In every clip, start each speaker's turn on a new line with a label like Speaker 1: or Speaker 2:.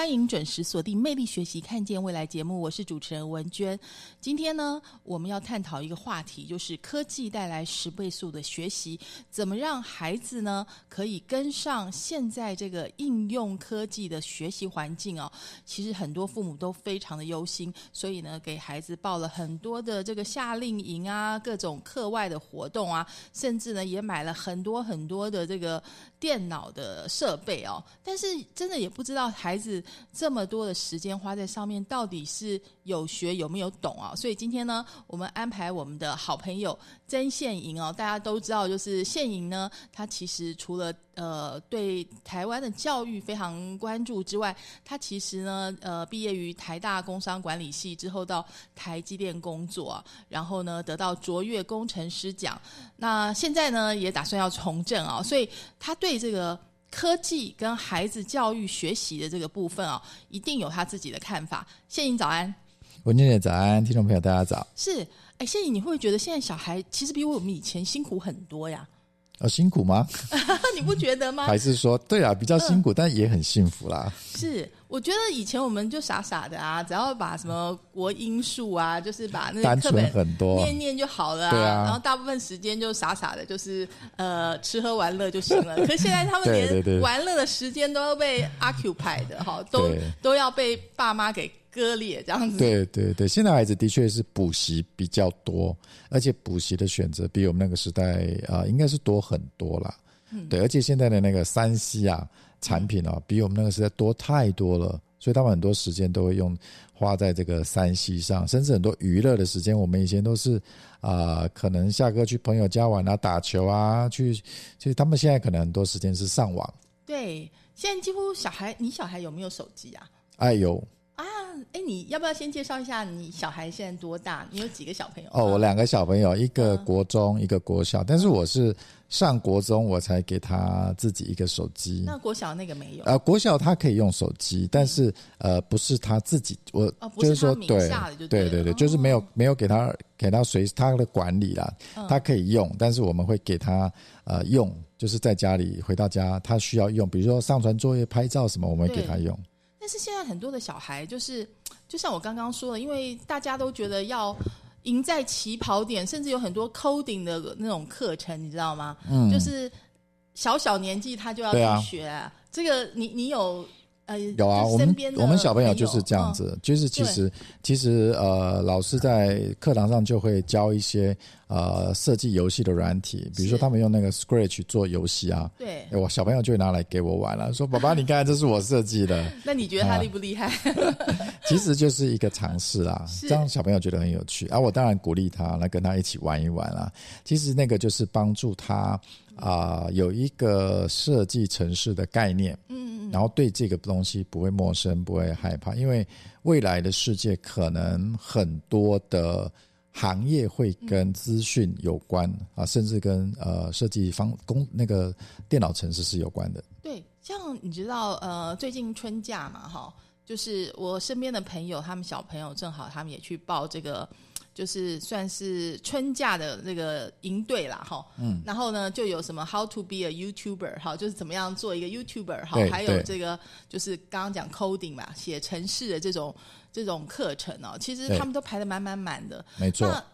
Speaker 1: 欢迎准时锁定《魅力学习，看见未来》节目，我是主持人文娟。今天呢，我们要探讨一个话题，就是科技带来十倍速的学习，怎么让孩子呢可以跟上现在这个应用科技的学习环境哦？其实很多父母都非常的忧心，所以呢，给孩子报了很多的这个夏令营啊，各种课外的活动啊，甚至呢，也买了很多很多的这个电脑的设备哦。但是真的也不知道孩子。这么多的时间花在上面，到底是有学有没有懂啊？所以今天呢，我们安排我们的好朋友曾宪莹哦，大家都知道，就是宪莹呢，他其实除了呃对台湾的教育非常关注之外，他其实呢呃毕业于台大工商管理系之后，到台积电工作，然后呢得到卓越工程师奖，那现在呢也打算要从政啊，所以他对这个。科技跟孩子教育学习的这个部分啊，一定有他自己的看法。谢颖早安，
Speaker 2: 文娟姐早安，听众朋友大家早。
Speaker 1: 是，哎，谢颖，你会不会觉得现在小孩其实比我们以前辛苦很多呀？
Speaker 2: 哦，辛苦吗？
Speaker 1: 你不觉得吗？
Speaker 2: 还是说，对啊，比较辛苦，但也很幸福啦。
Speaker 1: 是，我觉得以前我们就傻傻的啊，只要把什么国音数啊，就是把那
Speaker 2: 单纯很多
Speaker 1: 念念就好了啊。然后大部分时间就傻傻的，就是呃吃喝玩乐就行了。可现在他们连玩乐的时间都要被 occupied 哈，都都要被爸妈给。割裂这样子，
Speaker 2: 对对对，现在孩子的确是补习比较多，而且补习的选择比我们那个时代啊，应该是多很多啦。嗯，对，而且现在的那个三 C 啊产品啊，比我们那个时代多太多了，所以他们很多时间都会用花在这个三 C 上，甚至很多娱乐的时间，我们以前都是啊，可能下课去朋友家玩啊，打球啊，去，其实他们现在可能很多时间是上网。
Speaker 1: 对，现在几乎小孩，你小孩有没有手机啊？
Speaker 2: 哎有。
Speaker 1: 啊，哎，你要不要先介绍一下你小孩现在多大？你有几个小朋友？
Speaker 2: 哦，我两个小朋友，一个国中，一个国小。但是我是上国中我才给他自己一个手机。
Speaker 1: 那国小那个没有？
Speaker 2: 呃，国小他可以用手机，但是呃，不是他自己。我
Speaker 1: 就是
Speaker 2: 说，对对对对，就是没有没有给他给他随他的管理啦。他可以用，但是我们会给他呃用，就是在家里回到家他需要用，比如说上传作业、拍照什么，我们会给他用。
Speaker 1: 但是现在很多的小孩就是，就像我刚刚说的，因为大家都觉得要赢在起跑点，甚至有很多 coding 的那种课程，你知道吗？嗯，就是小小年纪他就要去学这个，你你有。
Speaker 2: 有啊，我们我们小朋友就是这样子，就是其实其实呃，老师在课堂上就会教一些呃设计游戏的软体，比如说他们用那个 Scratch 做游戏啊，
Speaker 1: 对，
Speaker 2: 我小朋友就会拿来给我玩了，说爸爸你看这是我设计的，
Speaker 1: 那你觉得他厉不厉害？
Speaker 2: 其实就是一个尝试啦，让小朋友觉得很有趣，啊我当然鼓励他来跟他一起玩一玩啦。其实那个就是帮助他。啊，有一个设计城市的概念，嗯嗯，然后对这个东西不会陌生，不会害怕，因为未来的世界可能很多的行业会跟资讯有关啊，甚至跟呃设计方工那个电脑城市是有关的。
Speaker 1: 对，像你知道呃，最近春假嘛，哈，就是我身边的朋友，他们小朋友正好他们也去报这个。就是算是春假的那个营队啦，哈，嗯，然后呢，就有什么 How to be a YouTuber，哈，就是怎么样做一个 YouTuber，哈，还有这个就是刚刚讲 coding 嘛，写程式的这种这种课程哦，其实他们都排的满满满的，
Speaker 2: 没错。
Speaker 1: 那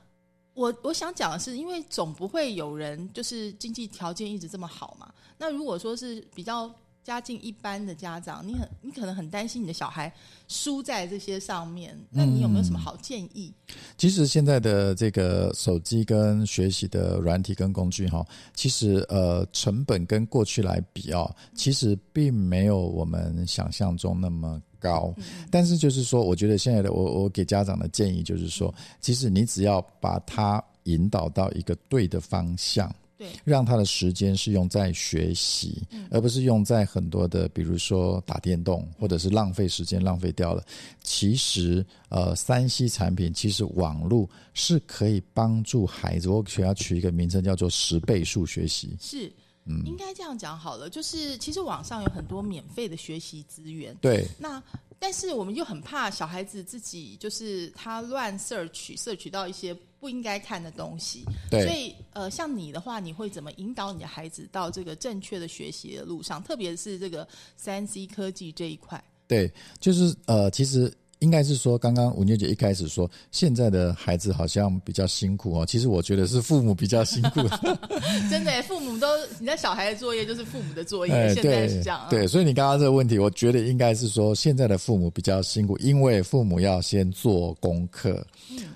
Speaker 1: 我我想讲的是，因为总不会有人就是经济条件一直这么好嘛。那如果说是比较。家境一般的家长，你很你可能很担心你的小孩输在这些上面，那你有没有什么好建议？
Speaker 2: 其实现在的这个手机跟学习的软体跟工具哈，其实呃成本跟过去来比啊，其实并没有我们想象中那么高。但是就是说，我觉得现在的我我给家长的建议就是说，其实你只要把他引导到一个对的方向。
Speaker 1: 对，
Speaker 2: 让他的时间是用在学习，而不是用在很多的，比如说打电动，或者是浪费时间浪费掉了。其实，呃，三 C 产品其实网络是可以帮助孩子，我需要取一个名称叫做十倍数学习。
Speaker 1: 是，嗯，应该这样讲好了，就是其实网上有很多免费的学习资源。
Speaker 2: 对，
Speaker 1: 那。但是我们又很怕小孩子自己就是他乱 search search 到一些不应该看的东西，
Speaker 2: 对，
Speaker 1: 所以呃，像你的话，你会怎么引导你的孩子到这个正确的学习的路上？特别是这个三 C 科技这一块。
Speaker 2: 对，就是呃，其实。应该是说，刚刚吴妞姐一开始说，现在的孩子好像比较辛苦哦。其实我觉得是父母比较辛苦。
Speaker 1: 真的，父母都你在小孩的作业就是父母的作业，现在是这样。
Speaker 2: 对，所以你刚刚这个问题，我觉得应该是说，现在的父母比较辛苦，因为父母要先做功课，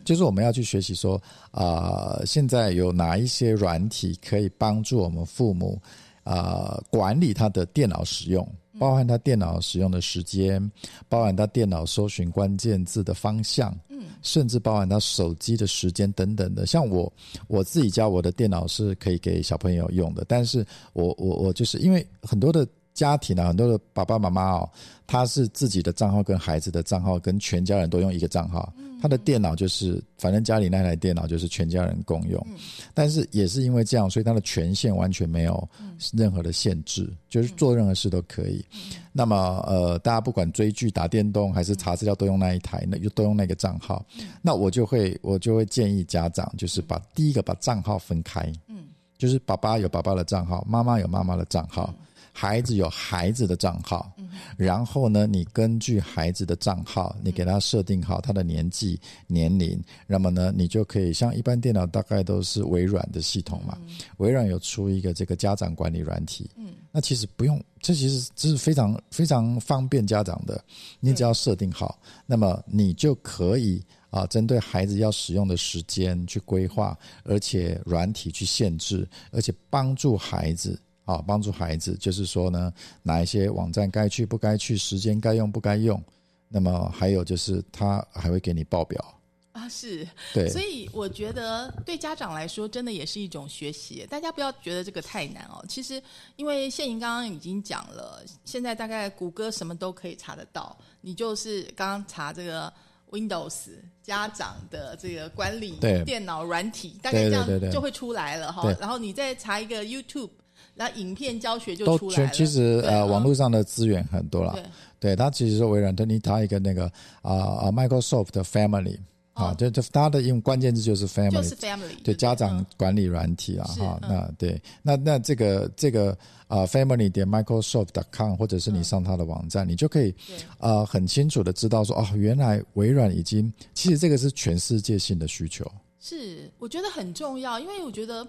Speaker 2: 就是我们要去学习说啊，现在有哪一些软体可以帮助我们父母啊管理他的电脑使用。包含他电脑使用的时间，包含他电脑搜寻关键字的方向，嗯，甚至包含他手机的时间等等的。像我我自己家我的电脑是可以给小朋友用的，但是我我我就是因为很多的家庭啊，很多的爸爸妈妈哦，他是自己的账号跟孩子的账号跟全家人都用一个账号。他的电脑就是，反正家里那台电脑就是全家人共用，但是也是因为这样，所以他的权限完全没有任何的限制，就是做任何事都可以。那么，呃，大家不管追剧、打电动还是查资料，都用那一台，那就都用那个账号。那我就会，我就会建议家长，就是把第一个把账号分开，嗯，就是爸爸有爸爸的账号，妈妈有妈妈的账号。孩子有孩子的账号，然后呢，你根据孩子的账号，你给他设定好他的年纪、年龄，那么呢，你就可以像一般电脑大概都是微软的系统嘛，微软有出一个这个家长管理软体，嗯，那其实不用，这其实这是非常非常方便家长的，你只要设定好，那么你就可以啊，针对孩子要使用的时间去规划，而且软体去限制，而且帮助孩子。啊，帮助孩子，就是说呢，哪一些网站该去不该去，时间该用不该用，那么还有就是他还会给你报表
Speaker 1: 啊，是
Speaker 2: 对，
Speaker 1: 所以我觉得对家长来说，真的也是一种学习。大家不要觉得这个太难哦。其实，因为谢莹刚刚已经讲了，现在大概谷歌什么都可以查得到，你就是刚刚查这个 Windows 家长的这个管理电脑软体，大概这样就会出来了哈。然后你再查一个 YouTube。那影片教学就出来了。
Speaker 2: 其实呃，网络上的资源很多了。对，它其实是微软的，你它一个那个啊啊，Microsoft 的 Family 啊，就就它的用关键字就是 Family，
Speaker 1: 就是 Family，
Speaker 2: 对家长管理软体啊哈。那对，那那这个这个啊，Family 点 Microsoft.com，或者是你上它的网站，你就可以啊很清楚的知道说哦，原来微软已经其实这个是全世界性的需求。
Speaker 1: 是，我觉得很重要，因为我觉得。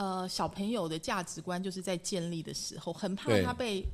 Speaker 1: 呃，小朋友的价值观就是在建立的时候，很怕他被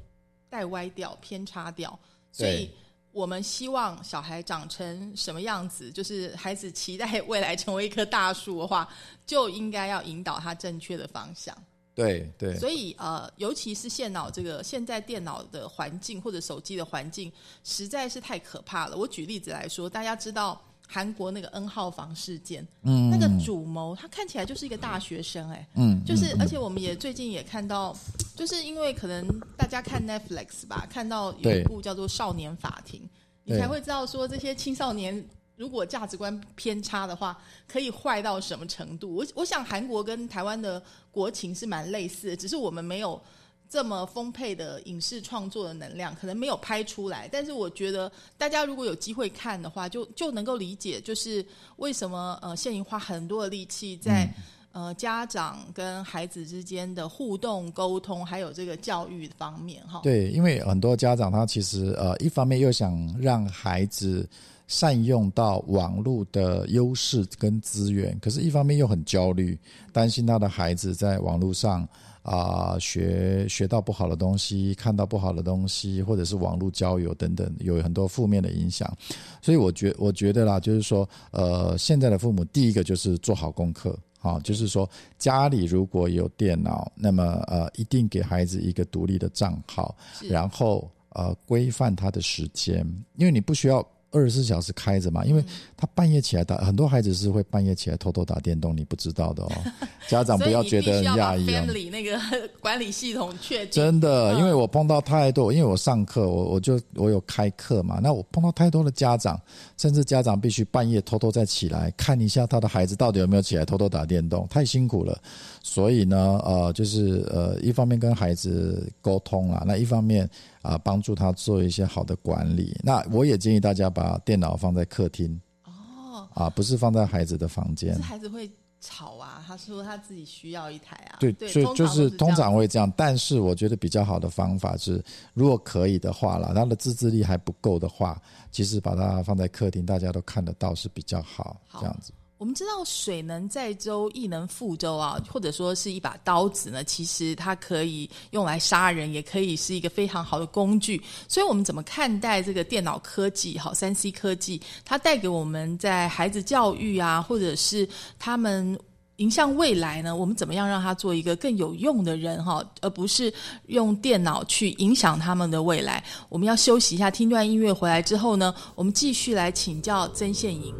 Speaker 1: 带歪掉、偏差掉，所以我们希望小孩长成什么样子，就是孩子期待未来成为一棵大树的话，就应该要引导他正确的方向。
Speaker 2: 对对，
Speaker 1: 所以呃，尤其是现脑这个现在电脑的环境或者手机的环境，实在是太可怕了。我举例子来说，大家知道。韩国那个 N 号房事件，嗯，那个主谋他看起来就是一个大学生，哎，嗯，就是而且我们也最近也看到，就是因为可能大家看 Netflix 吧，看到有一部叫做《少年法庭》，你才会知道说这些青少年如果价值观偏差的话，可以坏到什么程度。我我想韩国跟台湾的国情是蛮类似的，只是我们没有。这么丰沛的影视创作的能量，可能没有拍出来。但是我觉得，大家如果有机会看的话，就就能够理解，就是为什么呃，谢颖花很多的力气在呃家长跟孩子之间的互动沟通，还有这个教育方面哈。
Speaker 2: 对，因为很多家长他其实呃一方面又想让孩子善用到网络的优势跟资源，可是一方面又很焦虑，担心他的孩子在网络上。啊，学学到不好的东西，看到不好的东西，或者是网络交友等等，有很多负面的影响。所以，我觉我觉得啦，就是说，呃，现在的父母第一个就是做好功课，啊，就是说家里如果有电脑，那么呃，一定给孩子一个独立的账号，然后呃，规范他的时间，因为你不需要。二十四小时开着嘛，因为他半夜起来打，很多孩子是会半夜起来偷偷打电动，你不知道的哦。家长不要觉得压抑
Speaker 1: 啊。那个 管理系统确
Speaker 2: 真的，因为我碰到太多，因为我上课，我我就我有开课嘛，那我碰到太多的家长，甚至家长必须半夜偷偷再起来看一下他的孩子到底有没有起来偷偷打电动，太辛苦了。所以呢，呃，就是呃，一方面跟孩子沟通啦，那一方面啊，帮助他做一些好的管理。那我也建议大家把电脑放在客厅哦，啊，不是放在孩子的房间。
Speaker 1: 孩子会吵啊，他说他自己需要一台啊。
Speaker 2: 对，所以就是通常会这样。但是我觉得比较好的方法是，如果可以的话啦，他的自制力还不够的话，其实把它放在客厅，大家都看得到是比较好。这样子。
Speaker 1: 我们知道水能载舟，亦能覆舟啊，或者说是一把刀子呢，其实它可以用来杀人，也可以是一个非常好的工具。所以，我们怎么看待这个电脑科技？好，三 C 科技，它带给我们在孩子教育啊，或者是他们迎向未来呢？我们怎么样让他做一个更有用的人？哈，而不是用电脑去影响他们的未来。我们要休息一下，听段音乐回来之后呢，我们继续来请教曾宪颖。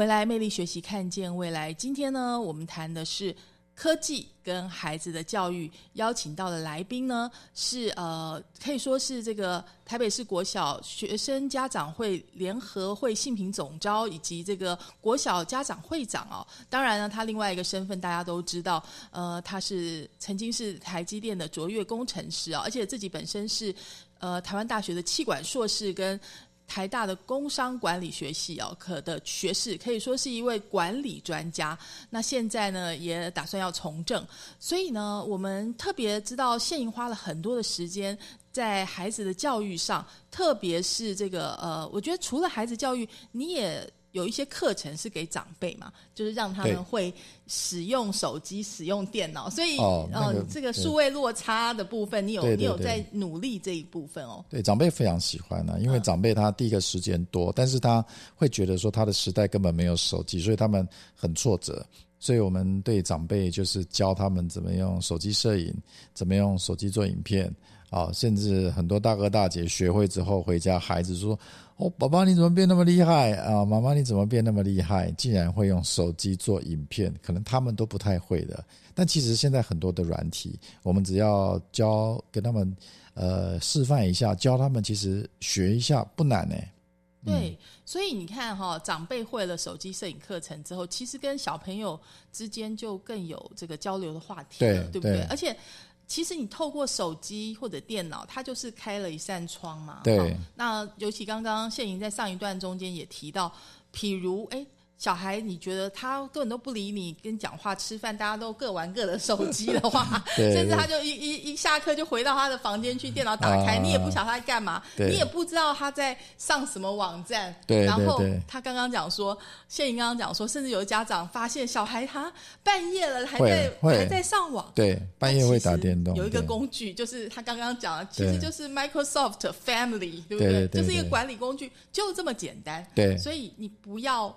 Speaker 1: 回来，魅力学习，看见未来。今天呢，我们谈的是科技跟孩子的教育。邀请到的来宾呢，是呃，可以说是这个台北市国小学生家长会联合会信平总招，以及这个国小家长会长哦。当然呢，他另外一个身份大家都知道，呃，他是曾经是台积电的卓越工程师啊，而且自己本身是呃台湾大学的气管硕士跟。台大的工商管理学系哦，可的学士可以说是一位管理专家。那现在呢，也打算要从政，所以呢，我们特别知道现营花了很多的时间在孩子的教育上，特别是这个呃，我觉得除了孩子教育，你也。有一些课程是给长辈嘛，就是让他们会使用手机、使用电脑，所以嗯，这个数位落差的部分，你有你有在努力这一部分哦。
Speaker 2: 对，长辈非常喜欢呢，因为长辈他第一个时间多，但是他会觉得说他的时代根本没有手机，所以他们很挫折。所以我们对长辈就是教他们怎么用手机摄影，怎么用手机做影片啊，甚至很多大哥大姐学会之后回家，孩子说。哦，宝宝你怎么变那么厉害啊？妈妈你怎么变那么厉害？竟然会用手机做影片，可能他们都不太会的。但其实现在很多的软体，我们只要教给他们，呃，示范一下，教他们，其实学一下不难呢。
Speaker 1: 对，所以你看哈，长辈会了手机摄影课程之后，其实跟小朋友之间就更有这个交流的话题了，对不对？而且，其实你透过手机或者电脑，它就是开了一扇窗嘛。
Speaker 2: 对。
Speaker 1: 那尤其刚刚谢莹在上一段中间也提到，譬如哎。小孩，你觉得他根本都不理你，跟讲话、吃饭，大家都各玩各的手机的话，甚至他就一一一下课就回到他的房间去，电脑打开，你也不晓得他在干嘛，你也不知道他在上什么网站。对然后他刚刚讲说，谢莹刚刚讲说，甚至有家长发现小孩他半夜了还在还在上网，
Speaker 2: 对，半夜会打电动。
Speaker 1: 有一个工具，就是他刚刚讲的，其实就是 Microsoft Family，对不对？就是一个管理工具，就这么简单。
Speaker 2: 对，
Speaker 1: 所以你不要。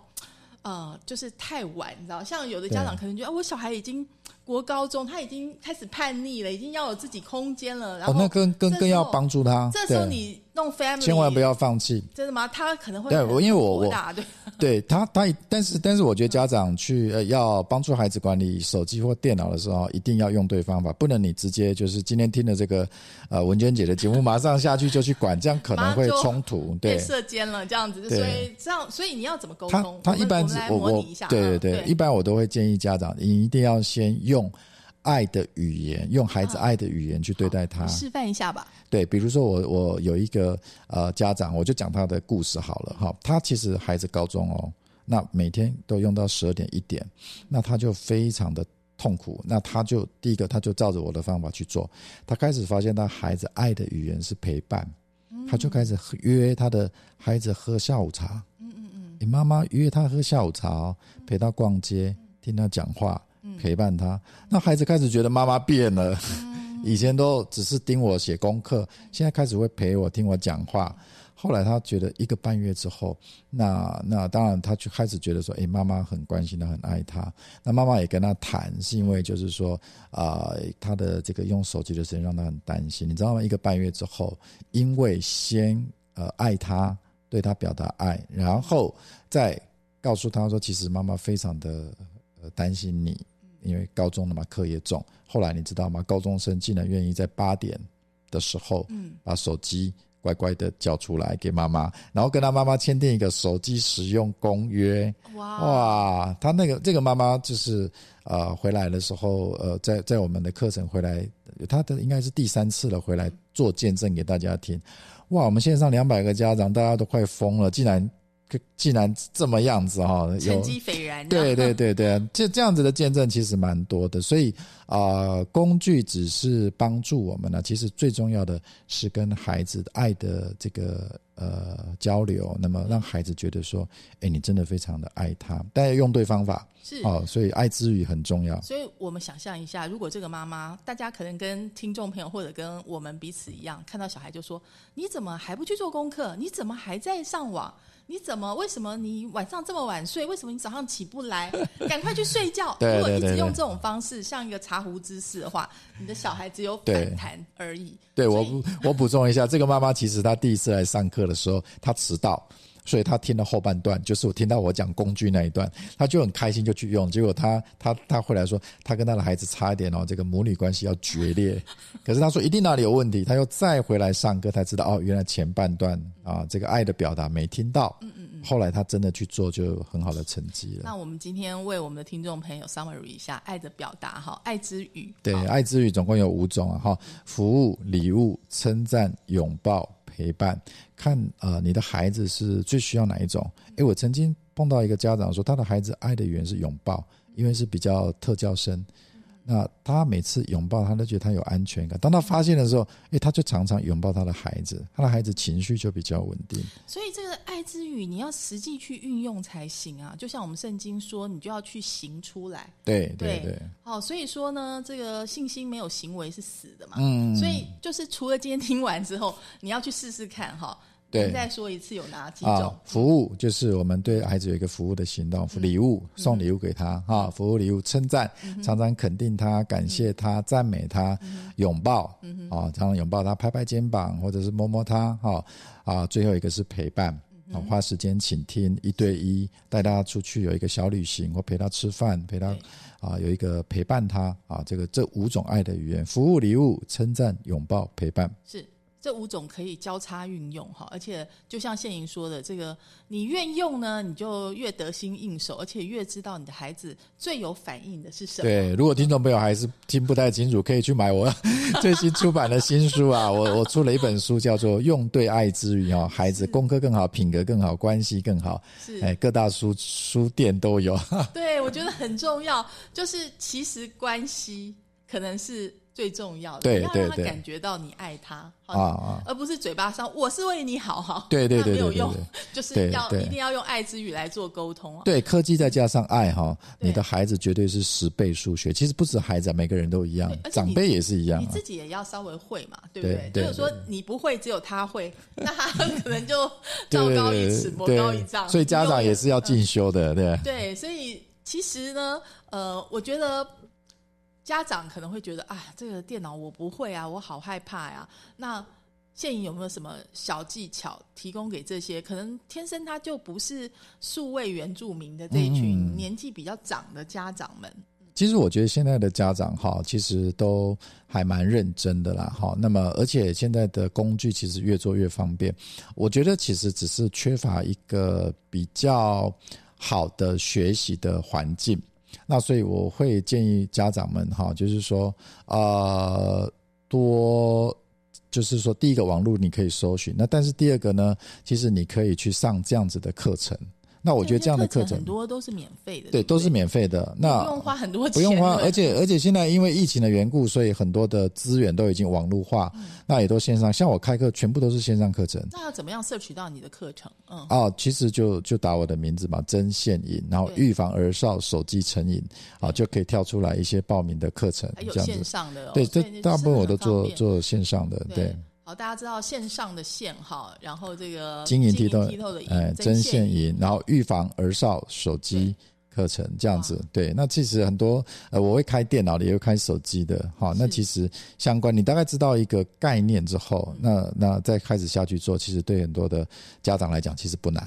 Speaker 1: 呃，就是太晚，你知道，像有的家长可能觉得，我小孩已经。国高中他已经开始叛逆了，已经要有自己空间了。然后
Speaker 2: 那更更更要帮助他。
Speaker 1: 这时候你弄 family，
Speaker 2: 千万不要放弃。
Speaker 1: 真的吗？他可能会
Speaker 2: 对，我因为我我
Speaker 1: 对
Speaker 2: 对他他，但是但是我觉得家长去呃要帮助孩子管理手机或电脑的时候，一定要用对方法，不能你直接就是今天听了这个呃文娟姐的节目，马上下去就去管，这样可能会冲突。对，
Speaker 1: 射箭了这样子，所以这样所以你要怎么沟通？
Speaker 2: 他他一般我我对对对，一般我都会建议家长，你一定要先用。爱的语言，用孩子爱的语言去对待他。
Speaker 1: 示范一下吧。
Speaker 2: 对，比如说我我有一个呃家长，我就讲他的故事好了哈。他其实孩子高中哦，那每天都用到十二点一点，那他就非常的痛苦。那他就第一个，他就照着我的方法去做。他开始发现他孩子爱的语言是陪伴，他就开始约他的孩子喝下午茶。嗯嗯嗯，你妈妈约他喝下午茶，哦陪他逛街，听他讲话。陪伴他，那孩子开始觉得妈妈变了，以前都只是盯我写功课，现在开始会陪我听我讲话。后来他觉得一个半月之后，那那当然他就开始觉得说，哎，妈妈很关心他，很爱他。那妈妈也跟他谈，是因为就是说啊，他的这个用手机的时间让他很担心，你知道吗？一个半月之后，因为先呃爱他，对他表达爱，然后再告诉他说，其实妈妈非常的呃担心你。因为高中的嘛，课业重。后来你知道吗？高中生竟然愿意在八点的时候，嗯，把手机乖乖的交出来给妈妈，然后跟他妈妈签订一个手机使用公约。哇哇，他那个这个妈妈就是呃回来的时候，呃，在在我们的课程回来，他的应该是第三次了，回来做见证给大家听。哇，我们线上两百个家长，大家都快疯了，竟然。既然这么样子哈，
Speaker 1: 成绩斐然。
Speaker 2: 对对对对，这这样子的见证其实蛮多的，所以啊，工具只是帮助我们呢，其实最重要的是跟孩子爱的这个呃交流，那么让孩子觉得说，哎，你真的非常的爱他，但要用对方法
Speaker 1: 是
Speaker 2: 哦，所以爱之语很重要。
Speaker 1: 所以我们想象一下，如果这个妈妈，大家可能跟听众朋友或者跟我们彼此一样，看到小孩就说，你怎么还不去做功课？你怎么还在上网？你怎么？为什么你晚上这么晚睡？为什么你早上起不来？赶快去睡觉！如果一直用这种方式，像一个茶壶姿势的话，你的小孩只有反弹而已。
Speaker 2: 对我，我补充一下，这个妈妈其实她第一次来上课的时候，她迟到。所以他听了后半段，就是我听到我讲工具那一段，他就很开心就去用。结果他他他回来说，他跟他的孩子差一点哦，这个母女关系要决裂。可是他说一定哪里有问题，他又再回来上课才知道哦，原来前半段啊这个爱的表达没听到。嗯嗯嗯。后来他真的去做，就很好的成绩了。
Speaker 1: 那我们今天为我们的听众朋友 summary 一下爱的表达哈，爱之语。
Speaker 2: 对，爱之语总共有五种啊哈，服务、礼物、称赞、拥抱。陪伴，看啊，你的孩子是最需要哪一种？诶，我曾经碰到一个家长说，他的孩子爱的语言是拥抱，因为是比较特教生。那他每次拥抱他都觉得他有安全感。当他发现的时候，哎，他就常常拥抱他的孩子，他的孩子情绪就比较稳定。
Speaker 1: 所以这个爱之语你要实际去运用才行啊！就像我们圣经说，你就要去行出来。
Speaker 2: 对对对。
Speaker 1: 好，所以说呢，这个信心没有行为是死的嘛。嗯。所以就是除了今天听完之后，你要去试试看哈。
Speaker 2: 对，
Speaker 1: 再说一次有哪几种？
Speaker 2: 服务就是我们对孩子有一个服务的行动，礼物送礼物给他哈，服务礼物称赞，常常肯定他，感谢他，赞美他，拥抱啊，常常拥抱他，拍拍肩膀或者是摸摸他哈啊，最后一个是陪伴啊，花时间倾听，一对一带他出去有一个小旅行，或陪他吃饭，陪他啊有一个陪伴他啊，这个这五种爱的语言：服务、礼物、称赞、拥抱、陪伴。
Speaker 1: 是。这五种可以交叉运用哈，而且就像现莹说的，这个你越用呢，你就越得心应手，而且越知道你的孩子最有反应的是什么。
Speaker 2: 对，如果听众朋友还是听不太清楚，可以去买我 最新出版的新书啊，我我出了一本书叫做《用对爱之语》哦，孩子功课更好，品格更好，关系更好。
Speaker 1: 是，
Speaker 2: 哎，各大书书店都有。
Speaker 1: 对，我觉得很重要，就是其实关系可能是。最重要的，你要让他感觉到你爱他啊，而不是嘴巴上我是为你好哈，
Speaker 2: 对对对，
Speaker 1: 没有用，就是要一定要用爱之语来做沟通。
Speaker 2: 对，科技再加上爱哈，你的孩子绝对是十倍数学。其实不止孩子，每个人都一样，长辈也是一样。
Speaker 1: 你自己也要稍微会嘛，对不对？就是说你不会，只有他会，那他可能就道高一尺，魔高一丈。
Speaker 2: 所以家长也是要进修的，对。
Speaker 1: 对，所以其实呢，呃，我觉得。家长可能会觉得啊，这个电脑我不会啊，我好害怕呀。那现颖有没有什么小技巧提供给这些可能天生他就不是数位原住民的这一群年纪比较长的家长们？
Speaker 2: 其实我觉得现在的家长哈，其实都还蛮认真的啦。哈，那么而且现在的工具其实越做越方便。我觉得其实只是缺乏一个比较好的学习的环境。那所以我会建议家长们哈，就是说，呃，多，就是说，第一个网络你可以搜寻，那但是第二个呢，其实你可以去上这样子的课程。那我觉得这样的课程
Speaker 1: 很多都是免费的，
Speaker 2: 对，都是免费的。那
Speaker 1: 不用花很多钱，
Speaker 2: 不用花，而且而且现在因为疫情的缘故，所以很多的资源都已经网络化，那也都线上。像我开课，全部都是线上课程。
Speaker 1: 那要怎么样摄取到你的课程？嗯，
Speaker 2: 哦，其实就就打我的名字嘛，针线瘾，然后预防儿少手机成瘾，啊，就可以跳出来一些报名的课程，
Speaker 1: 还有线上的，
Speaker 2: 对，这大部分我都做做线上的，对。
Speaker 1: 好，大家知道线上的线哈，然后这个
Speaker 2: 晶莹
Speaker 1: 剔
Speaker 2: 透
Speaker 1: 的
Speaker 2: 哎，
Speaker 1: 针线
Speaker 2: 银，然后预防儿少手机课程这样子。对，那其实很多呃，我会开电脑的，也会开手机的。哈，那其实相关，你大概知道一个概念之后，那那再开始下去做，其实对很多的家长来讲，其实不难。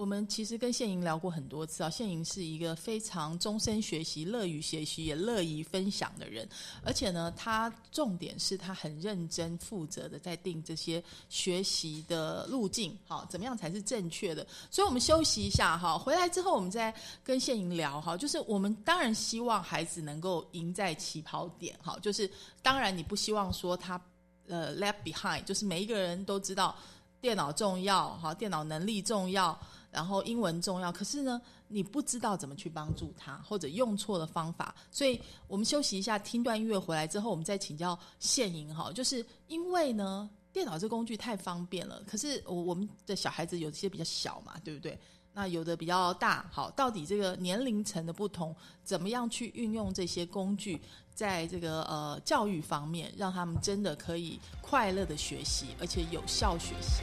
Speaker 1: 我们其实跟现莹聊过很多次啊，现莹是一个非常终身学习、乐于学习、也乐于分享的人，而且呢，他重点是他很认真负责的在定这些学习的路径，好，怎么样才是正确的？所以我们休息一下哈，回来之后我们再跟现莹聊哈，就是我们当然希望孩子能够赢在起跑点，哈，就是当然你不希望说他呃 left behind，就是每一个人都知道电脑重要，哈，电脑能力重要。然后英文重要，可是呢，你不知道怎么去帮助他，或者用错了方法，所以我们休息一下，听段音乐回来之后，我们再请教现银哈。就是因为呢，电脑这工具太方便了，可是我我们的小孩子有些比较小嘛，对不对？那有的比较大，好，到底这个年龄层的不同，怎么样去运用这些工具，在这个呃教育方面，让他们真的可以快乐的学习，而且有效学习。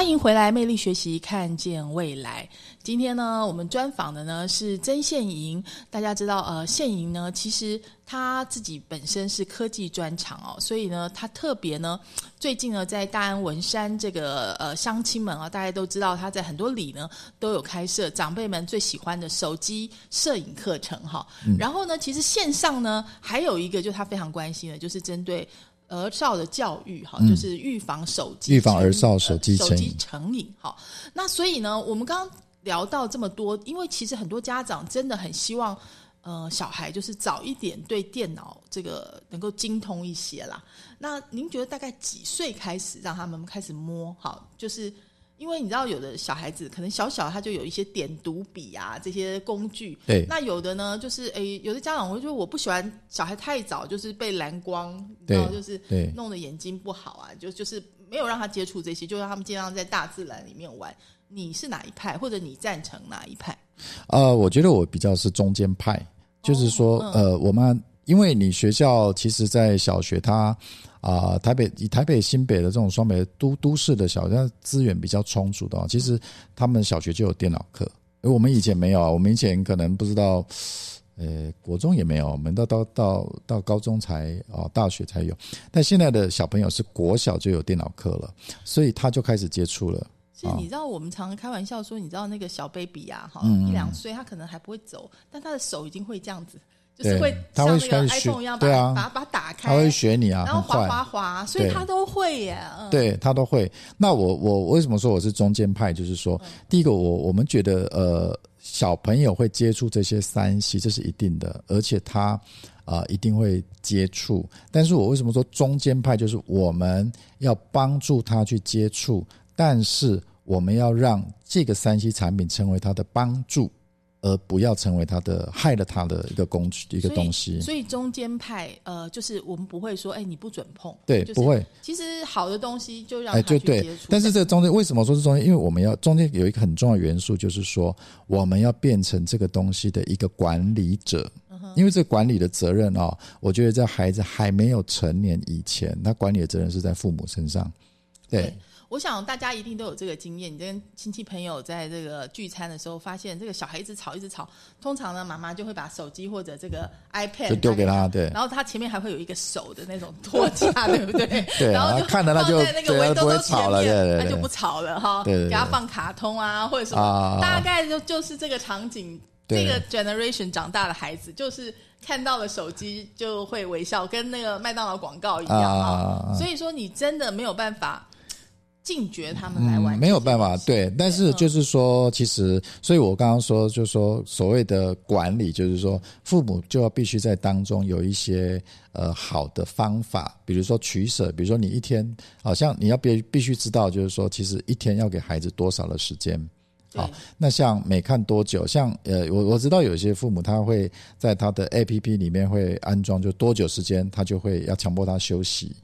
Speaker 1: 欢迎回来，魅力学习，看见未来。今天呢，我们专访的呢是曾宪莹。大家知道，呃，宪莹呢，其实他自己本身是科技专长哦，所以呢，他特别呢，最近呢，在大安文山这个呃乡亲们啊，大家都知道他在很多里呢都有开设长辈们最喜欢的手机摄影课程哈。然后呢，其实线上呢还有一个，就他非常关心的，就是针对儿少的教育哈，就是预防手机
Speaker 2: 预防儿少手机
Speaker 1: 手机成瘾哈。那所以呢，我们刚刚。聊到这么多，因为其实很多家长真的很希望，呃，小孩就是早一点对电脑这个能够精通一些啦。那您觉得大概几岁开始让他们开始摸？好，就是因为你知道，有的小孩子可能小小他就有一些点读笔啊这些工具。
Speaker 2: 对。
Speaker 1: 那有的呢，就是诶，有的家长会说我不喜欢小孩太早就是被蓝光，然后就是弄得眼睛不好啊，就就是没有让他接触这些，就让他们尽量在大自然里面玩。你是哪一派，或者你赞成哪一派？
Speaker 2: 呃，我觉得我比较是中间派，就是说，呃，我们因为你学校其实，在小学，它啊，台北以台北新北的这种双北都都市的小学资源比较充足的，其实他们小学就有电脑课，而我们以前没有啊，我们以前可能不知道，呃，国中也没有，我们到到到到高中才哦，大学才有，但现在的小朋友是国小就有电脑课了，所以他就开始接触了。
Speaker 1: 其实你知道，我们常常开玩笑说，你知道那个小 baby 呀，哈，一两岁他可能还不会走，但他的手已经会这样子，就是会像那个 iPhone 一样，
Speaker 2: 对啊，
Speaker 1: 把把它打开，
Speaker 2: 他会学你啊，
Speaker 1: 然后滑滑滑，所以他都会耶，
Speaker 2: 对他都会。那我我为什么说我是中间派？就是说，第一个，我我们觉得呃，小朋友会接触这些三 C，这是一定的，而且他啊一定会接触。但是我为什么说中间派？就是我们要帮助他去接触，但是。我们要让这个三 C 产品成为他的帮助，而不要成为他的害了他的一个工具一个东西。
Speaker 1: 所以中间派呃，就是我们不会说，哎，你不准碰。
Speaker 2: 对，不会。
Speaker 1: 其实好的东西就让他去
Speaker 2: 接触。但是这中间为什么说是中间？因为我们要中间有一个很重要的元素，就是说我们要变成这个东西的一个管理者。因为这管理的责任哦，我觉得在孩子还没有成年以前，他管理的责任是在父母身上。对。
Speaker 1: 我想大家一定都有这个经验，你跟亲戚朋友在这个聚餐的时候，发现这个小孩一直吵一直吵，通常呢，妈妈就会把手机或者这个 iPad
Speaker 2: 就丢给他，对，
Speaker 1: 然后他前面还会有一个手的那种托架，对不对？
Speaker 2: 对，
Speaker 1: 然后就
Speaker 2: 看着他就
Speaker 1: 那个围
Speaker 2: 不会吵了，
Speaker 1: 他就不吵了哈，
Speaker 2: 对，
Speaker 1: 给他放卡通啊或者什么，大概就就是这个场景，这个 generation 长大的孩子，就是看到了手机就会微笑，跟那个麦当劳广告一样啊，所以说你真的没有办法。禁绝他们来玩，
Speaker 2: 没有办法，对。但是就是说，其实，所以我刚刚说，就是说，所谓的管理，就是说，父母就要必须在当中有一些呃好的方法，比如说取舍，比如说你一天，好像你要必必须知道，就是说，其实一天要给孩子多少的时间。好，那像每看多久，像呃，我我知道有些父母他会在他的 A P P 里面会安装，就多久时间他就会要强迫他休息。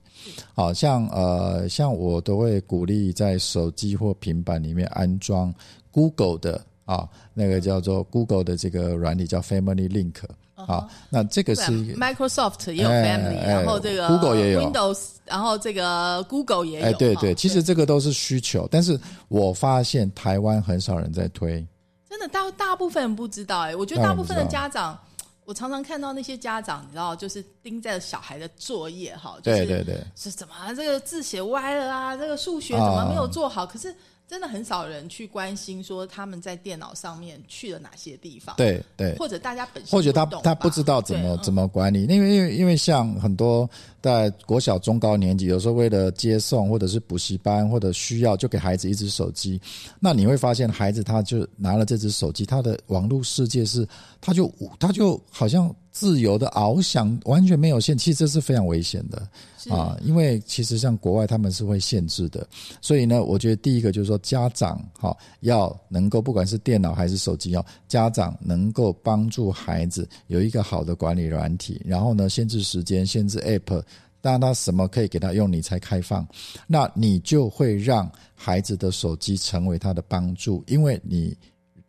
Speaker 2: 好像呃，像我都会鼓励在手机或平板里面安装 Google 的啊，那个叫做 Google 的这个软体叫 Family Link 啊。那这个是
Speaker 1: Microsoft 也有 Family，然后这个
Speaker 2: Google 也有
Speaker 1: Windows，然后这个 Google 也有。哎，
Speaker 2: 对对，其实这个都是需求，但是我发现台湾很少人在推。
Speaker 1: 真的大大部分人不知道哎、我觉得大部分的家长，我常常看到那些家长，你知道，就是盯在小孩的作业哈，就是、
Speaker 2: 对对对，
Speaker 1: 是怎么啊这个字写歪了啊，这个数学怎么没有做好？可是真的很少人去关心说他们在电脑上面去了哪些地方，，
Speaker 2: 对对，
Speaker 1: 或者大家本身
Speaker 2: 或者他他不知道怎么怎么管理，因为因为因为像很多在国小中高年级，有时候为了接送或者是补习班或者需要，就给孩子一只手机。那你会发现，孩子他就拿了这只手机，他的网络世界是，他就他就好像自由的翱翔，完全没有限。其实这是非常危险的啊，因为其实像国外他们是会限制的，所以呢，我觉得第一个就是说家长哈、要能够不管是电脑还是手机要，家长能够帮助孩子有一个好的管理软体，然后呢限制时间、限制 App，让他什么可以给他用，你才开放，那你就会让孩子的手机成为他的帮助，因为你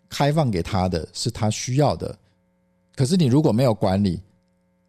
Speaker 2: 开放给他的是他需要的，可是你如果没有管理，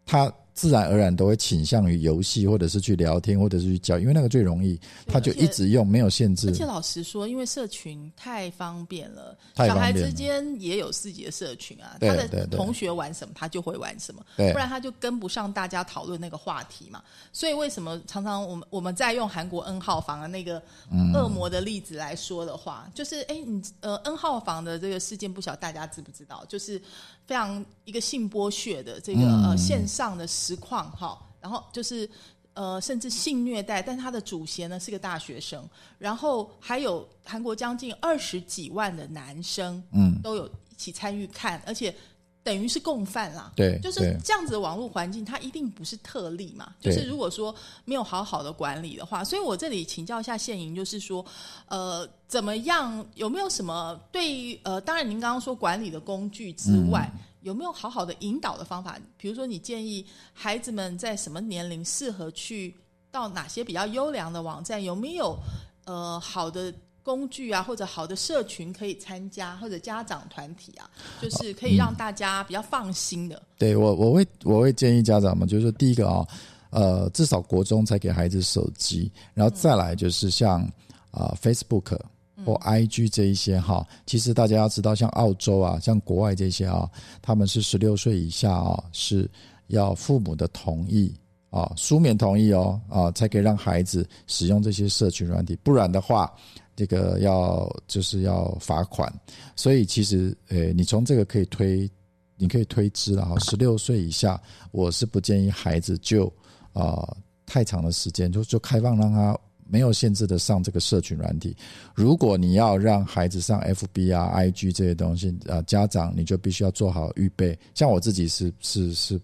Speaker 2: 他自然而然都会倾向于游戏，或者是去聊天，或者是去教，因为那个最容易，他就一直用，没有限制
Speaker 1: 而。且老实说，因为社群太方便了，小孩之间也有自己的社群啊，他的同学玩什么，他就会玩什么，不然他就跟不上大家讨论那个话题嘛。所以为什么常常我们我们在用韩国 N 号房的那个
Speaker 2: 嗯
Speaker 1: 恶魔的例子来说的话，就是哎，你呃 N 号房的这个事件，不晓得大家知不知道？就是非常一个性剥削的这个、
Speaker 2: 嗯
Speaker 1: 呃线上的实况哈，然后就是。呃，甚至性虐待，但他的主嫌呢是个大学生，然后还有韩国将近二十几万的男生，
Speaker 2: 嗯，
Speaker 1: 都有一起参与看，而且等于是共犯啦。
Speaker 2: 对，
Speaker 1: 就是这样子的网络环境，它一定不是特例嘛。就是如果说没有好好的管理的话，所以我这里请教一下现莹，就是说，呃，怎么样？有没有什么对于呃，当然您刚刚说管理的工具之外，
Speaker 2: 嗯
Speaker 1: 有没有好好的引导的方法？比如说，你建议孩子们在什么年龄适合去到哪些比较优良的网站？有没有呃好的？工具啊，或者好的社群可以参加，或者家长团体啊，就是可以让大家比较放心的。
Speaker 2: 对我我会我会建议家长们，就是说第一个啊、呃，至少国中才给孩子手机，然后再来就是像啊、Facebook 或 IG 这一些哈，其实大家要知道，像澳洲啊，像国外这些啊，他们是十六岁以下啊，是要父母的同意。啊，书面同意哦，啊，才可以让孩子使用这些社群软体，不然的话，这个要就是要罚款。所以其实，呃，你从这个可以推，你可以推知了哈，十六岁以下，我是不建议孩子就啊、呃太长的时间就就开放让他没有限制的上这个社群软体。如果你要让孩子上 FB 啊、IG 这些东西，啊，家长你就必须要做好预备。像我自己是是是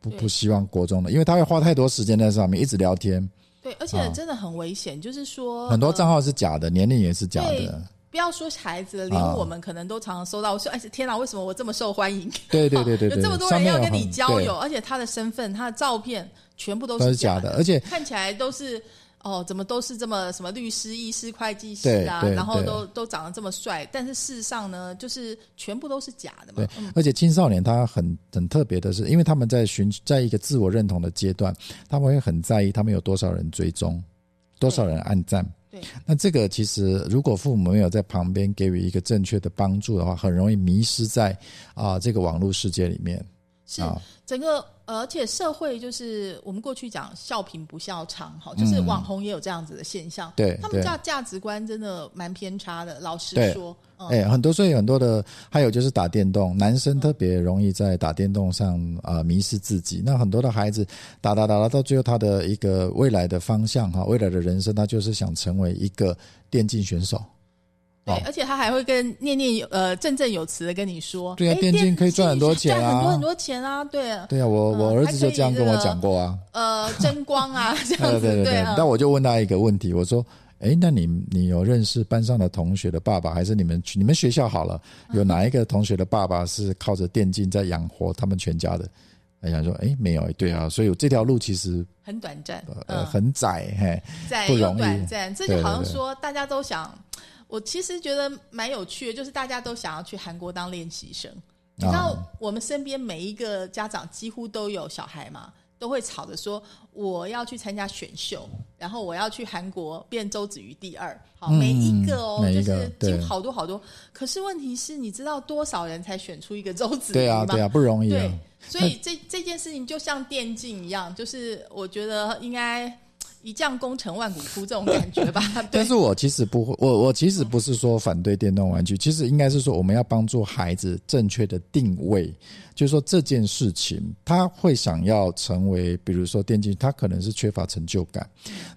Speaker 2: 不不希望国中的，因为他会花太多时间在上面，一直聊天，
Speaker 1: 对，而且真的很危险，就是说
Speaker 2: 很多账
Speaker 1: 呃
Speaker 2: 号是假的，年龄也是假的。
Speaker 1: 不要说孩子，连
Speaker 2: 啊
Speaker 1: 我们可能都常常收到，我说：“哎，天哪，为什么我这么受欢迎？
Speaker 2: 对对对对对，
Speaker 1: 有这么多人要跟你交友，而且他的身份、他的照片全部都
Speaker 2: 都是
Speaker 1: 假
Speaker 2: 假的，而且
Speaker 1: 看起来都是哦，怎么都是这么什么律师、医师、会计师啊，然后都都长得这么帅，但是事实上呢，就是全部都是假的嘛
Speaker 2: 对。
Speaker 1: 嗯，
Speaker 2: 而且青少年他很很特别的是，因为他们在寻在一个自我认同的阶段，他们会很在意他们有多少人追踪，多少人按赞。
Speaker 1: 对，
Speaker 2: 那这个其实如果父母没有在旁边给予一个正确的帮助的话，很容易迷失在啊、这个网络世界里面
Speaker 1: 是
Speaker 2: 啊。
Speaker 1: 整个，呃而且社会就是我们过去讲笑贫不笑娼，哈，就是网红也有这样子的现象。
Speaker 2: 嗯对对
Speaker 1: 他们价价值观真的蛮偏差的。老实
Speaker 2: 对
Speaker 1: 说，嗯，
Speaker 2: 哎、很多所以很多的，还有就是打电动，男生特别容易在打电动上啊、呃迷失自己。那很多的孩子打打打打到最后，他的一个未来的方向哈，未来的人生，他就是想成为一个电竞选手。
Speaker 1: 对
Speaker 2: 哦，
Speaker 1: 而且他还会跟念念有呃振振有词的跟你说，
Speaker 2: 对啊
Speaker 1: 哎
Speaker 2: 电竞可以赚很多钱啊。
Speaker 1: 赚很多很多钱啊，对。啊，
Speaker 2: 对啊，我我
Speaker 1: 嗯
Speaker 2: 儿子就这样跟我讲过啊。
Speaker 1: 呃，争光啊，这
Speaker 2: 对
Speaker 1: 样子，
Speaker 2: 对对对，
Speaker 1: 啊。
Speaker 2: 但我就问他一个问题，我说：“哎，那你你有认识班上的同学的爸爸，还是你们你们学校好了，有哪一个同学的爸爸是靠着电竞在养活他们全家的？”他想说：“哎，没有，对啊，所以这条路其实
Speaker 1: 很短暂，
Speaker 2: 呃
Speaker 1: 嗯，
Speaker 2: 很窄，嘿，不容易
Speaker 1: 短暂，这就好像说大家都想，我其实觉得蛮有趣的，就是大家都想要去韩国当练习生。你知道
Speaker 2: 啊
Speaker 1: 我们身边每一个家长几乎都有小孩嘛，都会吵着说我要去参加选秀，然后我要去韩国变周子瑜第二。好，每一个哦，就是进好多好多。可是问题是，你知道多少人才选出一个周子瑜吗？
Speaker 2: 对啊，对啊，不容易。
Speaker 1: 对，所以 这这件事情就像电竞一样，就是我觉得应该。一将功成万骨枯这种感觉吧。
Speaker 2: 但是我其实不会，我我其实不是说反对电动玩具，其实应该是说我们要帮助孩子正确的定位。就是说这件事情，他会想要成为，比如说电竞，他可能是缺乏成就感。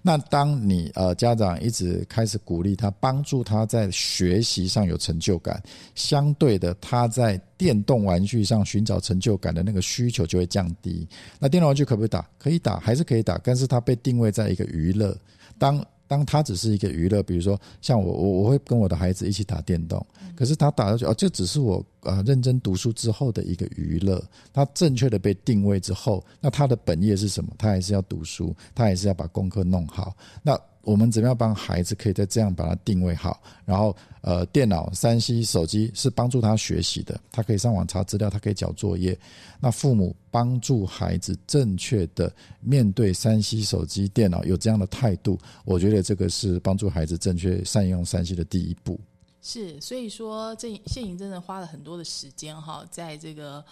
Speaker 2: 那当你呃家长一直开始鼓励他，帮助他在学习上有成就感，相对的他在电动玩具上寻找成就感的那个需求就会降低。那电动玩具可不可以打？可以打，还是可以打，但是它被定位在一个娱乐。当当它只是一个娱乐，比如说像我，我我会跟我的孩子一起打电动，可是他打下去哦，这只是我呃认真读书之后的一个娱乐。他正确的被定位之后，那他的本业是什么？他还是要读书，他还是要把功课弄好。那我们怎么样帮孩子可以在这样把它定位好？然后，呃，电脑、三 C、手机是帮助他学习的，他可以上网查资料，他可以交作业。那父母帮助孩子正确的面对三 C、手机、电脑，有这样的态度，我觉得这个是帮助孩子正确善用三 C 的第一步。
Speaker 1: 是，所以说，这谢颖真的花了很多的时间哈，在这个。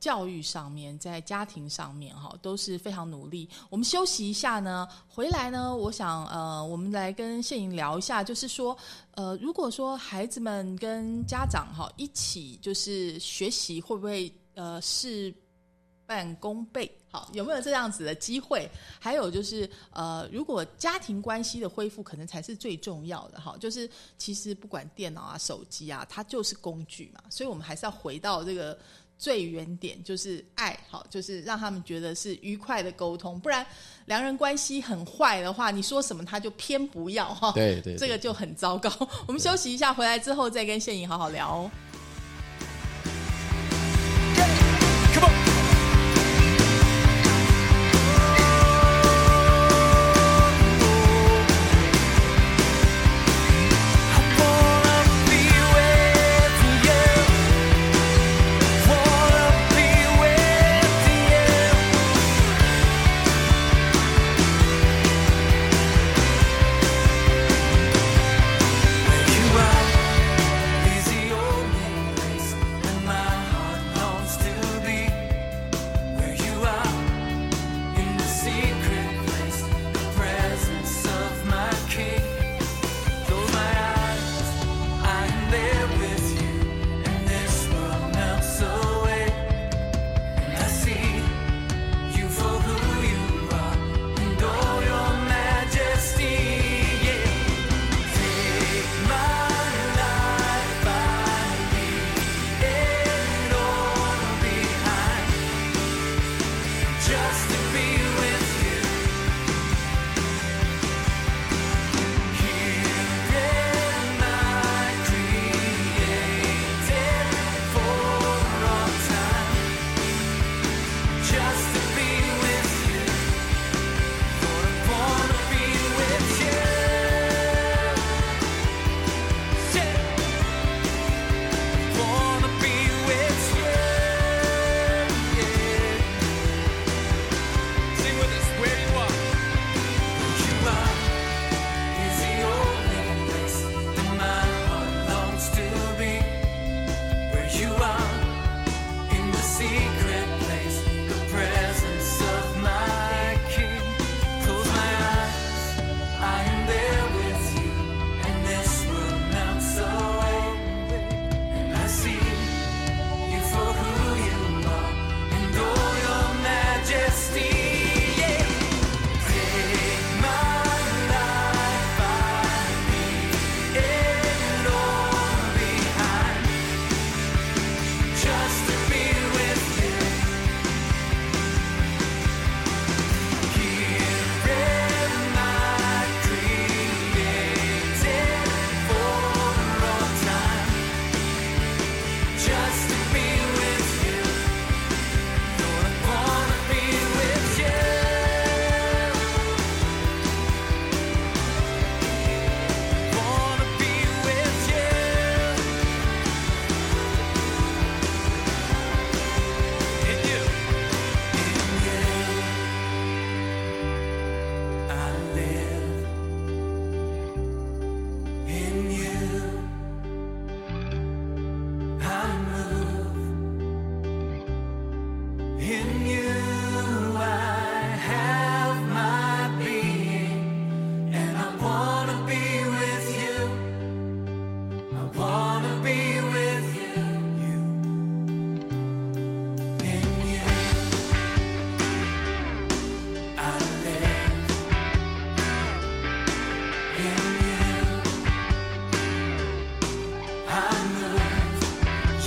Speaker 1: 教育上面，在家庭上面，哈，都是非常努力。我们休息一下呢，回来呢，我想，呃，我们来跟谢颖聊一下，就是说，呃，如果说孩子们跟家长哈一起就是学习，会不会呃是半功倍？好，有没有这样子的机会？还有就是，呃，如果家庭关系的恢复，可能才是最重要的哈。就是其实不管电脑啊、手机啊，它就是工具嘛，所以我们还是要回到这个。最原点就是爱好，就是让他们觉得是愉快的沟通，不然两人关系很坏的话，你说什么他就偏不要哈。
Speaker 2: 对对，
Speaker 1: 这个就很糟糕。我们休息一下，回来之后再跟谢颖好好聊哦。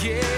Speaker 1: yeah.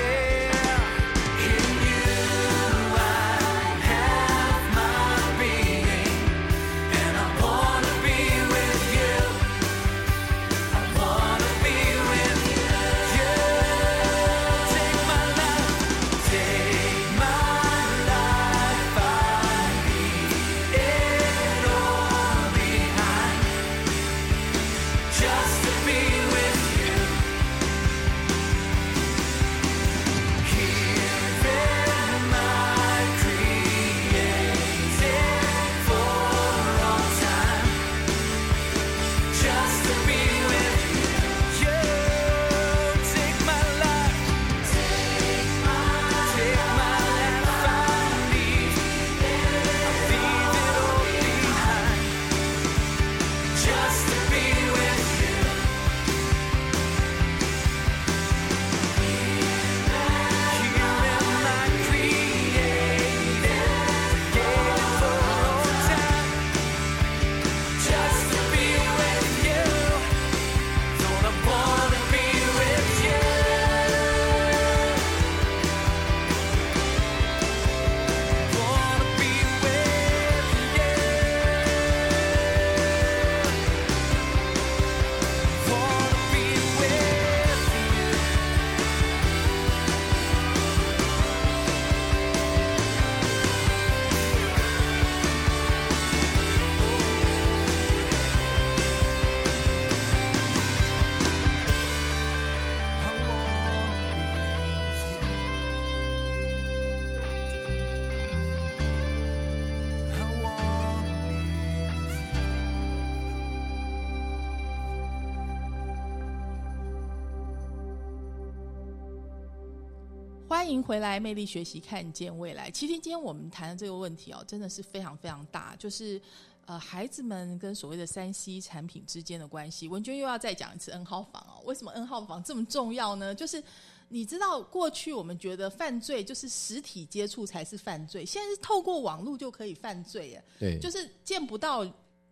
Speaker 1: 欢迎回来，魅力学习，看见未来。其实今天我们谈的这个问题哦，真的是非常非常大，就是呃，孩子们跟所谓的三 C 产品之间的关系。文娟又要再讲一次 N 号房哦，为什么 N 号房这么重要呢？就是你知道，过去我们觉得犯罪就是实体接触才是犯罪，现在是透过网络就可以犯罪耶。
Speaker 2: 对，
Speaker 1: 就是见不到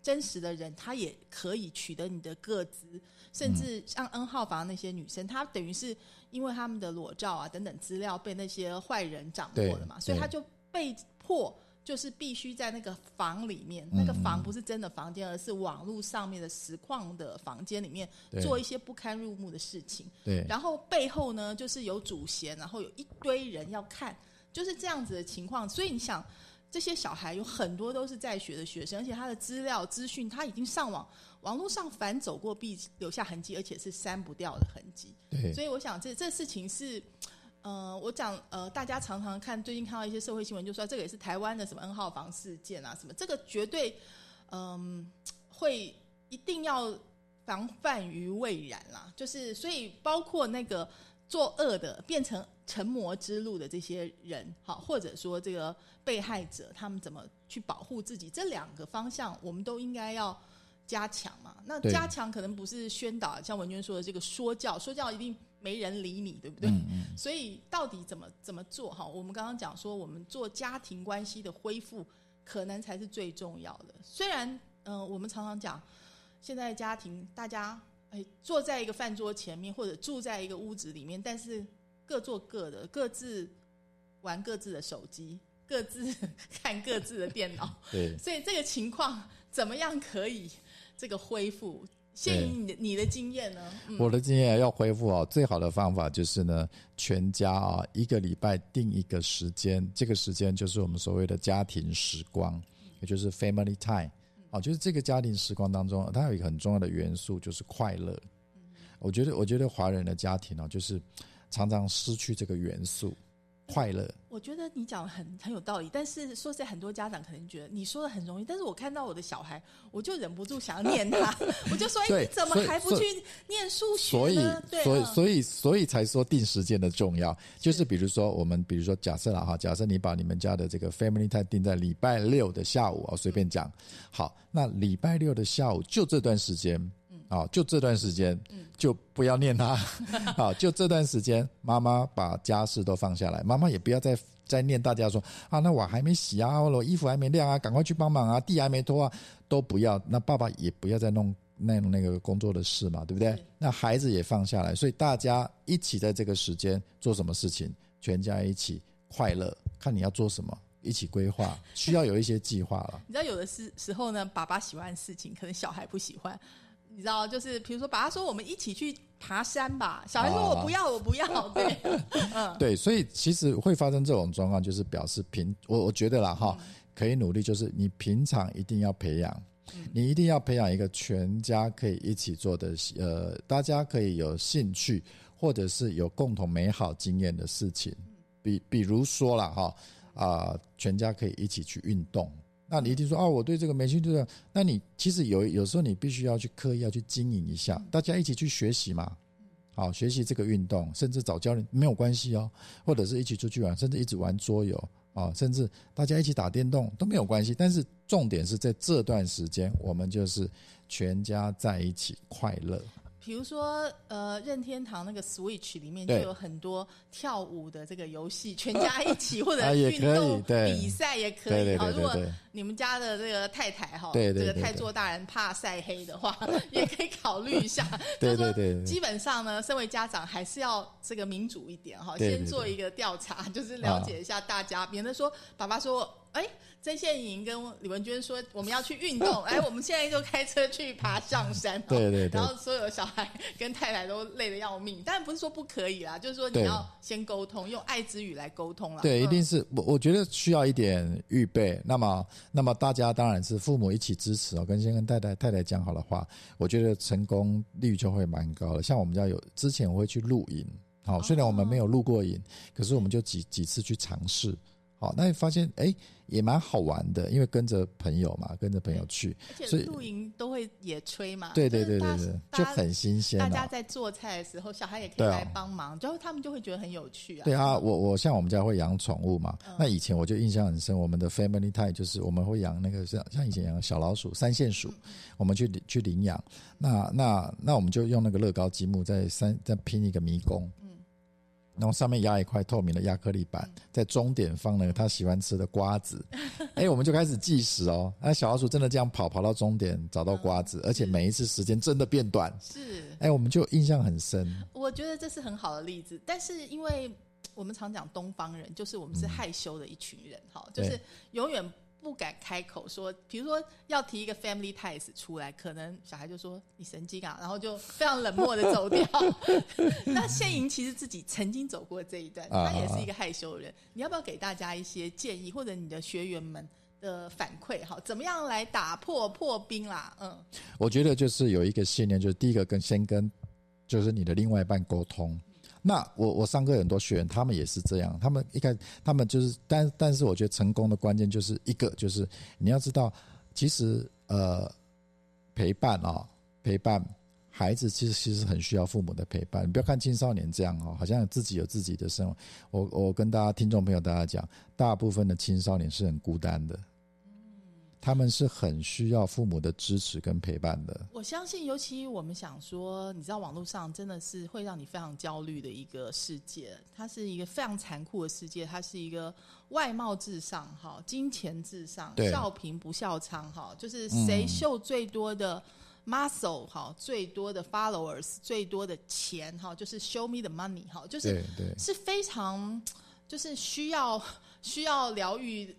Speaker 1: 真实的人，他也可以取得你的个资，甚至像 N 号房那些女生，她等于是。因为他们的裸照啊等等资料被那些坏人掌握了嘛，所以他就被迫就是必须在那个房里面，那个房不是真的房间，而是网络上面的实况的房间里面做一些不堪入目的事情。
Speaker 2: 对，
Speaker 1: 然后背后呢就是有主嫌，然后有一堆人要看，就是这样子的情况。所以你想，这些小孩有很多都是在学的学生，而且他的资料资讯他已经上网。网络上反走过必留下痕迹，而且是删不掉的痕迹。
Speaker 2: 对，
Speaker 1: 所以我想这这事情是，呃，我讲呃，大家常常看最近看到一些社会新闻，就说这个也是台湾的什么 N 号房事件啊，什么这个绝对嗯会一定要防范于未然啦。就是所以包括那个作恶的变成成魔之路的这些人，好，或者说这个被害者他们怎么去保护自己，这两个方向我们都应该要。加强嘛？那加强可能不是宣导，像文娟说的这个说教，说教一定没人理你，对不对？所以到底怎么怎么做？哈，我们刚刚讲说，我们做家庭关系的恢复，可能才是最重要的。虽然，嗯，我们常常讲，现在家庭大家哎坐在一个饭桌前面，或者住在一个屋子里面，但是各做各的，各自玩各自的手机，各自 看各自的电脑。
Speaker 2: 对，
Speaker 1: 所以这个情况怎么样可以？这个恢复，谢于你的你的经验呢？
Speaker 2: 我的经验要恢复啊，最好的方法就是呢，全家啊一个礼拜定一个时间，这个时间就是我们所谓的家庭时光，也就是 family time。哦，就是这个家庭时光当中，它有一个很重要的元素就是快乐。我觉得，我觉得华人的家庭呢，就是常常失去这个元素。快乐。
Speaker 1: 我觉得你讲的很很有道理，但是说实在，很多家长可能觉得你说的很容易，但是我看到我的小孩，我就忍不住想要念他，我就说：“哎，你怎么还不去念数学
Speaker 2: 呢？”所以，所以，所以，所以才说定时间的重要。就是比如说，我们比如说假设了哈，假设你把你们家的这个 family time 定在礼拜六的下午啊，随便讲。好，那礼拜六的下午就这段时间。啊，就这段时间，就不要念他。好，就这段时间，妈妈把家事都放下来，妈妈也不要再再念大家说啊，那碗还没洗啊，我衣服还没晾啊，赶快去帮忙啊，地还没拖啊，都不要。那爸爸也不要再弄那那个工作的事嘛，对不对？那孩子也放下来，所以大家一起在这个时间做什么事情，全家一起快乐，看你要做什么，一起规划，需要有一些计划了。
Speaker 1: 你知道，有的时时候呢，爸爸喜欢的事情，可能小孩不喜欢。你知道，就是比如说，把他说我们一起去爬山吧。小孩说我不要，我不要。对，嗯，
Speaker 2: 对，所以其实会发生这种状况，就是表示平我我觉得啦哈，可以努力，就是你平常一定要培养，你一定要培养一个全家可以一起做的，呃，大家可以有兴趣或者是有共同美好经验的事情。比比如说了哈啊，全家可以一起去运动。那你一定说哦，我对这个没兴趣。那你其实有有时候你必须要去刻意要去经营一下，大家一起去学习嘛。好，学习这个运动，甚至找教练没有关系哦，或者是一起出去玩，甚至一直玩桌游啊，甚至大家一起打电动都没有关系。但是重点是在这段时间，我们就是全家在一起快乐。
Speaker 1: 比如说，呃，任天堂那个 Switch 里面就有很多跳舞的这个游戏，全家一起或者 运动比赛也可以。好，如果你们家的这个太太哈，这个太做大人怕晒黑的话，也可以考虑一下。
Speaker 2: 对对对，
Speaker 1: 基本上呢，身为家长还是要这个民主一点哈，先做一个调查，就是了解一下大家，免得说爸爸说。哎，曾宪莹跟李文娟说我们要去运动，哎，我们现在就开车去爬上山，
Speaker 2: 对对对，
Speaker 1: 然后所有的小孩跟太太都累得要命，但不是说不可以啦，就是说你要先沟通，用爱之语来沟通啦。
Speaker 2: 对，一定是我我觉得需要一点预备。那么，那么大家当然是父母一起支持哦，跟先跟太太太太讲好的话，我觉得成功率就会蛮高的。像我们家有之前我会去露营，好，虽然我们没有露过营，可是我们就几几次去尝试。好，那你发现哎，也蛮好玩的，因为跟着朋友嘛，跟着朋友去，
Speaker 1: 所以露营都会野炊嘛，
Speaker 2: 对对对对对，就很新鲜。
Speaker 1: 大家在做菜的时候，小孩也可以来帮忙，就他们就会觉得很有趣啊。
Speaker 2: 对啊，我我像我们家会养宠物嘛，那以前我就印象很深，我们的 family time 就是我们会养那个像像以前养小老鼠、三线鼠，我们去去领养，那那那我们就用那个乐高积木在三在拼一个迷宫。然后上面压一块透明的亚克力板，在终点放了他喜欢吃的瓜子，哎，我们就开始计时哦。那小老鼠真的这样跑，跑到终点找到瓜子，而且每一次时间真的变短。
Speaker 1: 是，
Speaker 2: 哎，我们就印象很深。
Speaker 1: 我觉得这是很好的例子，但是因为我们常讲东方人，就是我们是害羞的一群人，哈，就是永远。不敢开口说，比如说要提一个 family ties 出来，可能小孩就说你神经啊，然后就非常冷漠的走掉。那谢莹其实自己曾经走过这一段，他也是一个害羞的人。你要不要给大家一些建议，或者你的学员们的反馈？哈，怎么样来打破破冰啦？嗯，
Speaker 2: 我觉得就是有一个信念，就是第一个跟先跟就是你的另外一半沟通。那我我上课很多学员，他们也是这样。他们一开，他们就是，但但是我觉得成功的关键就是一个，就是你要知道，其实呃，陪伴啊，陪伴孩子其实其实很需要父母的陪伴。你不要看青少年这样哦，好像自己有自己的生活。我我跟大家听众朋友大家讲，大部分的青少年是很孤单的。他们是很需要父母的支持跟陪伴的。
Speaker 1: 我相信，尤其我们想说，你知道，网络上真的是会让你非常焦虑的一个世界。它是一个非常残酷的世界，它是一个外貌至上，哈，金钱至上，笑贫不笑娼，哈，就是谁秀最多的 muscle，哈，最多的 followers，最多的钱，哈，就是 show me the money，哈，就是是非常就是需要需要疗愈。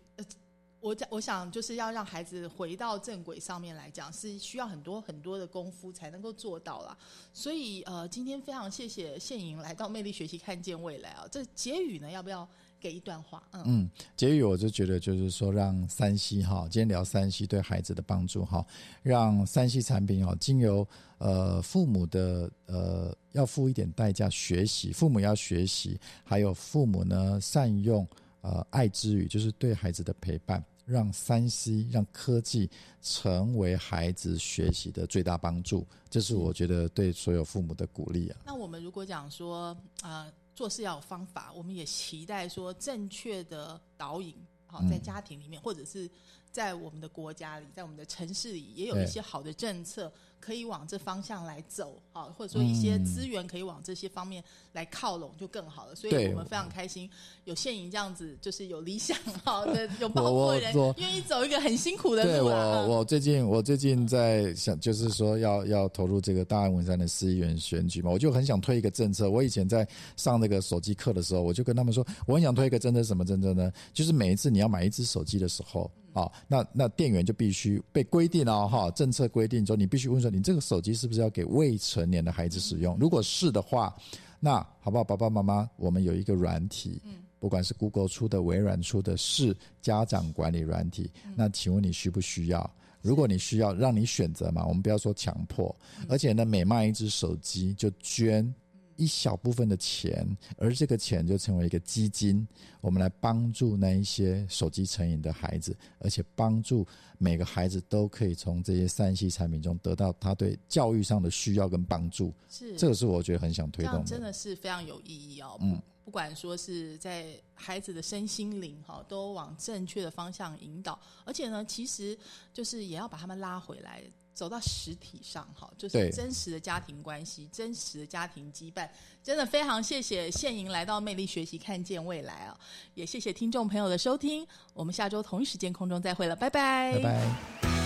Speaker 1: 我讲，我想就是要让孩子回到正轨上面来讲，是需要很多很多的功夫才能够做到啦。所以，呃，今天非常谢谢谢莹来到魅力学习，看见未来啊。这结语呢，要不要给一段话？
Speaker 2: 嗯，结语我就觉得就是说，让三 C 哈，今天聊三 C 对孩子的帮助哈，让三 C 产品哦，经由呃父母的呃要付一点代价学习，父母要学习，还有父母呢善用呃爱之语，就是对孩子的陪伴，让三 C 让科技成为孩子学习的最大帮助，这是我觉得对所有父母的鼓励啊。
Speaker 1: 那我们如果讲说啊、做事要有方法，我们也期待说正确的导引，好、在家庭里面，或者是在我们的国家里，在我们的城市里，也有一些好的政策可以往这方向来走，啊，或者说一些资源可以往这些方面来靠拢，就更好了。所以我们非常开心，有现营这样子，就是有理想 好的有抱负的人，愿意走一个很辛苦的路啊。嗯
Speaker 2: 我最近我最近在想，就是说要要投入这个大安文山的市议员选举嘛，我就很想推一个政策。我以前在上那个手机课的时候，我就跟他们说，我很想推一个政策，什么政策呢？就是每一次你要买一只手机的时候，啊，那那店员就必须被规定哦，哈，政策规定说你必须问说，你这个手机是不是要给未成年的孩子使用？如果是的话，那好不好，爸爸妈妈，我们有一个软体，不管是 Google 出的、微软出的，是家长管理软体。那请问你需不需要？如果你需要，让你选择嘛，我们不要说强迫。而且呢，每卖一只手机就捐一小部分的钱，而这个钱就成为一个基金，我们来帮助那一些手机成瘾的孩子，而且帮助每个孩子都可以从这些三 C 产品中得到他对教育上的需要跟帮助。
Speaker 1: 是
Speaker 2: 这个是我觉得很想推动的。
Speaker 1: 真的是非常有意义哦。嗯，不管说是在孩子的身心灵哈，都往正确的方向引导，而且呢，其实就是也要把他们拉回来。走到实体上，哈，就是真实的家庭关系，真实的家庭羁绊，真的非常谢谢现莹来到魅力学习，看见未来啊！也谢谢听众朋友的收听，我们下周同一时间空中再会了，拜拜，
Speaker 2: 拜拜。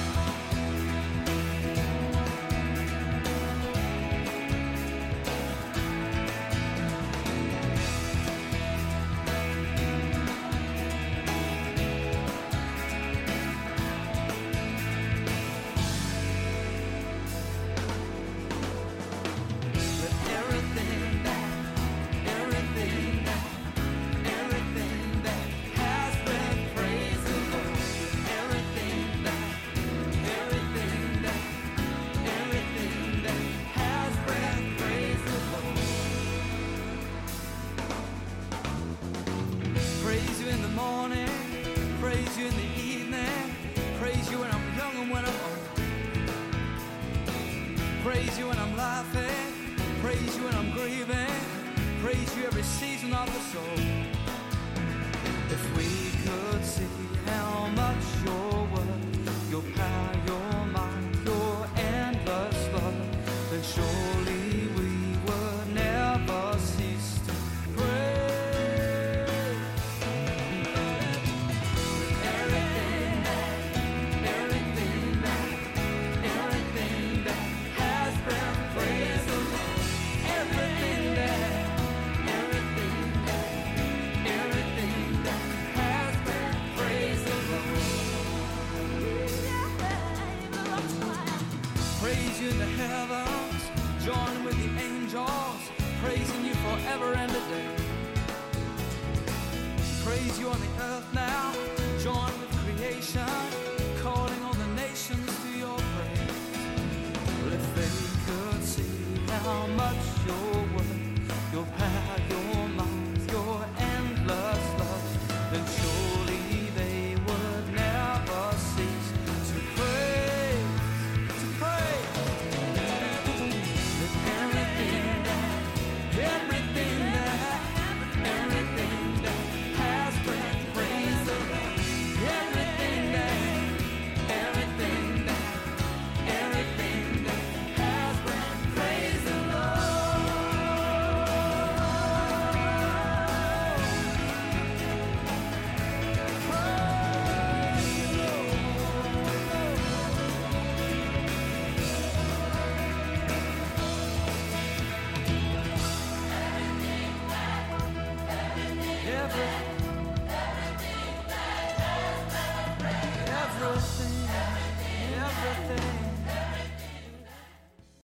Speaker 3: holy